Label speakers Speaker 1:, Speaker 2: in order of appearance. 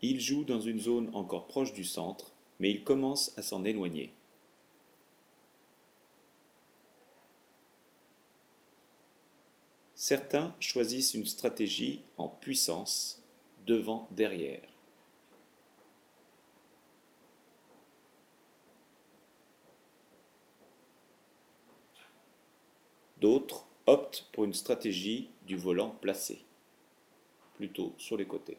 Speaker 1: Il joue dans une zone encore proche du centre, mais il commence à s'en éloigner. Certains choisissent une stratégie en puissance, devant-derrière. D'autres optent pour une stratégie du volant placé, plutôt sur les côtés.